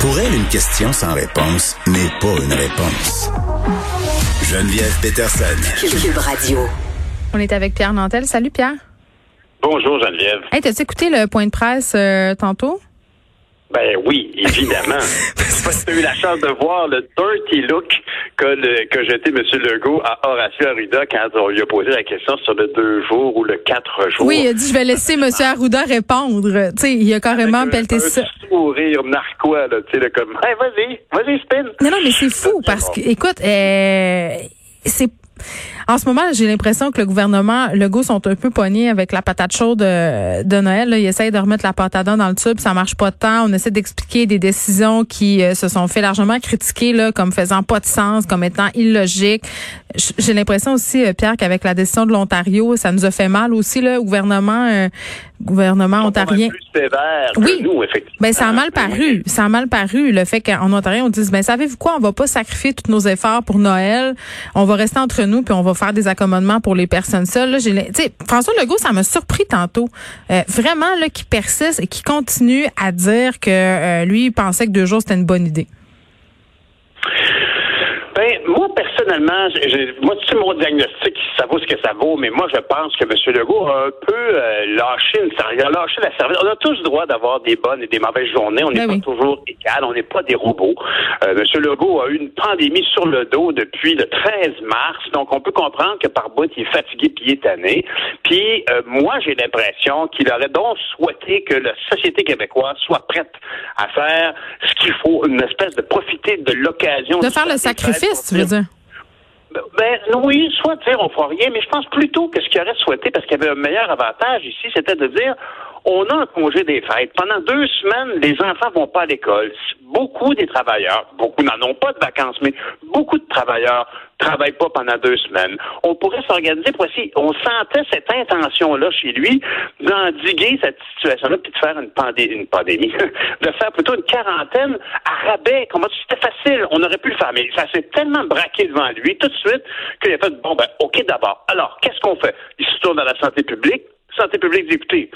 Pour elle, une question sans réponse n'est pas une réponse. Geneviève Peterson. Cube Radio. On est avec Pierre Nantel. Salut Pierre. Bonjour Geneviève. Hey, t'as écouté le point de presse euh, tantôt? Ben oui, évidemment. Tu as eu la chance de voir le dirty look que, le, que jeté M. Legault à Horacio Arruda quand on lui a posé la question sur le deux jours ou le quatre jours. Oui, il a dit je vais laisser M. Arruda répondre. Tu sais, il a carrément Avec un- pelleté un ça. sourire narquois, là, tu sais, comme, hey, vas-y, vas-y, spin. Non, non, mais c'est fou parce que, écoute, euh, c'est en ce moment, j'ai l'impression que le gouvernement, Legault sont un peu pognés avec la patate chaude de, de Noël. Là. Ils essayent de remettre la patate dans le tube, ça marche pas temps. On essaie d'expliquer des décisions qui euh, se sont fait largement critiquer là, comme faisant pas de sens, comme étant illogiques. J'ai l'impression aussi, euh, Pierre, qu'avec la décision de l'Ontario, ça nous a fait mal aussi, le gouvernement, euh, gouvernement ontarien. plus que Oui. nous, effectivement. Ben ça a mal paru, ça a mal paru le fait qu'en Ontario on dise ben savez-vous quoi, on va pas sacrifier tous nos efforts pour Noël, on va rester entre nous puis on va faire des accommodements pour les personnes seules. Là, j'ai, François Legault, ça m'a surpris tantôt, Euh, vraiment là qui persiste et qui continue à dire que euh, lui il pensait que deux jours c'était une bonne idée. Ben, moi, personnellement, moi, tu sais, mon diagnostic, ça vaut ce que ça vaut, mais moi, je pense que M. Legault a un peu euh, lâché une lâché la service. On a tous le droit d'avoir des bonnes et des mauvaises journées. On n'est Ben pas oui. toujours égal. On n'est pas des robots. Euh, M. Legault a eu une pandémie sur le dos depuis le 13 mars, donc on peut comprendre que par bout, il est fatigué puis il est tanné. Puis, euh, moi, j'ai l'impression qu'il aurait donc souhaité que la société québécoise soit prête à faire ce qu'il faut, une espèce de profiter de l'occasion. De faire le sacrifice, tu veux dire, dire? Ben oui, soit dire on fera rien, mais je pense plutôt que ce qu'il aurait souhaité, parce qu'il y avait un meilleur avantage ici, c'était de dire on a un congé des fêtes. Pendant deux semaines, les enfants vont pas à l'école. Beaucoup des travailleurs, beaucoup n'en ont pas de vacances, mais beaucoup de travailleurs travaillent pas pendant deux semaines. On pourrait s'organiser pour essayer. On sentait cette intention-là chez lui d'endiguer cette situation-là, puis de faire une, une pandémie, de faire plutôt une quarantaine à rabais. Comment c'était facile, on aurait pu le faire, mais ça s'est tellement braqué devant lui tout de suite qu'il a fait bon ben ok d'abord. Alors qu'est-ce qu'on fait? Il se tourne à la santé publique. Santé publique, écoutez,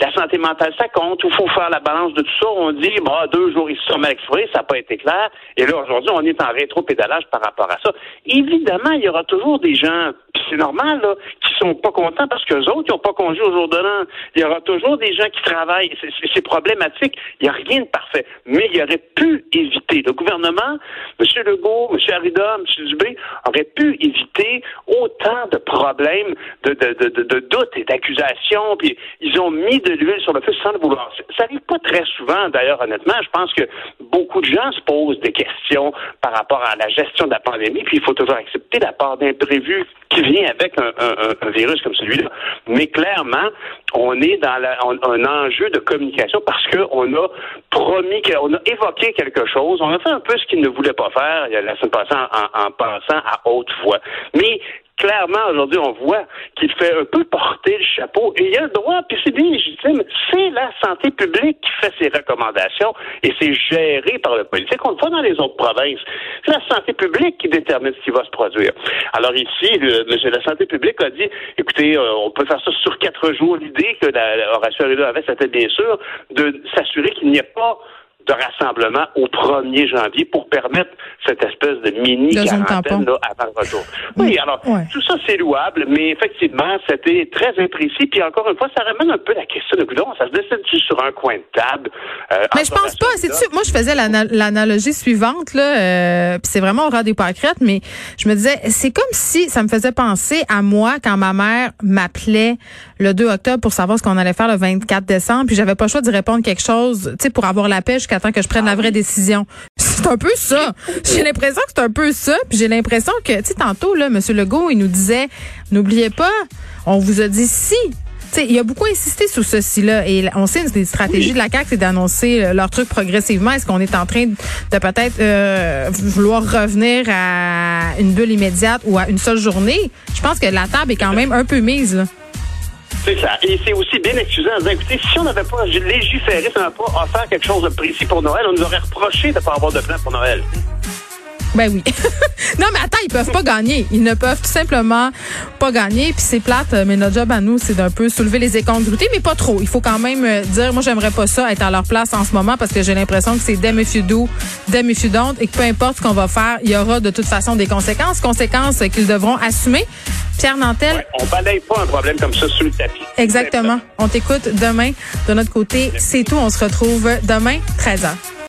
la santé mentale, ça compte. Il faut faire la balance de tout ça. On dit, bah, deux jours, ils se sont mal exprimés, ça n'a pas été clair. Et là, aujourd'hui, on est en rétro-pédalage par rapport à ça. Évidemment, il y aura toujours des gens, c'est normal, là, qui sont pas contents parce que autres, ils n'ont pas congé au jour de l'an. Il y aura toujours des gens qui travaillent. C'est- problématique. Il n'y a rien de parfait. Mais il aurait pu éviter. Le gouvernement, M. Legault, M. Arruda, M. Dubé, aurait pu éviter autant de problèmes, de, de, doutes et d'accusations. Puis ils ont mis de l'huile sur le feu sans le vouloir. Ça arrive pas très souvent, d'ailleurs, honnêtement. Je pense que beaucoup de gens se posent des questions par rapport à la gestion de la pandémie. Puis il faut toujours accepter la part d'imprévu qui vient avec un, un- un virus comme celui-là. Mais clairement, on est dans la- un enjeu de communication parce qu'on a promis, que- on a évoqué quelque chose. On a fait un peu ce qu'il ne voulait pas faire la semaine passée en, en- en pensant à haute voix. Mais clairement, aujourd'hui, on voit qu'il fait un peu porter le chapeau. Et il a le droit, puis c'est bien légitime. C'est la santé publique qui fait ses recommandations et c'est géré par le politique. On le voit dans les autres provinces. C'est la santé publique qui détermine ce qui va se produire. Alors ici, le, monsieur la santé publique a dit, écoutez, euh, on peut faire ça sur quatre jours. L'idée que la, la Arruda avait, c'était bien sûr de s'assurer qu'il n'y ait pas de rassemblement au 1er janvier pour permettre cette espèce de mini De quarantaine là, avant le retour. Oui, alors Ouais. tout ça c'est louable, mais effectivement c'était très imprécis. Puis encore une fois, ça ramène un peu la question de coudon. Ça se décide-tu sur un coin de table euh, Mais je pense pas. C'est moi je faisais l'ana- l'analogie suivante là, euh, puis c'est vraiment au ras des pâquerettes, mais je me disais c'est comme si ça me faisait penser à moi quand ma mère m'appelait le 2 octobre pour savoir ce qu'on allait faire le 24 décembre, puis j'avais pas le choix d'y répondre quelque chose, tu sais, pour avoir la paix jusqu'à temps que je prenne la vraie décision. C'est un peu ça. J'ai l'impression que c'est un peu ça, puis j'ai l'impression que, tu sais, tantôt là, Monsieur Legault, il nous disait, n'oubliez pas, on vous a dit si. Tu sais, il a beaucoup insisté sur ceci-là et on sait une des stratégies de la CAQ, c'est d'annoncer euh, leur truc progressivement. Est-ce qu'on est en train de peut-être euh, vouloir revenir à une bulle immédiate ou à une seule journée? Je pense que la table est quand même un peu mise. Là. C'est ça. Et c'est aussi bien excusant en disant, écoutez, si on n'avait pas légiféré, si on n'avait pas offert quelque chose de précis pour Noël, on nous aurait reproché de ne pas avoir de plan pour Noël. Ben oui. non, mais attends, ils peuvent pas gagner. Ils ne peuvent tout simplement pas gagner. Puis c'est plate, mais notre job à nous, c'est d'un peu soulever les incongruités, mais pas trop. Il faut quand même euh, dire, moi, j'aimerais pas ça être à leur place en ce moment parce que j'ai l'impression que c'est damn if you do, damn et que peu importe ce qu'on va faire, il y aura de toute façon des conséquences, conséquences qu'ils devront assumer. Pierre Nantel. Ouais, on balaye pas un problème comme ça sous le tapis. Exactement. On t'écoute demain. De notre côté, c'est tout. On se retrouve demain, 13h.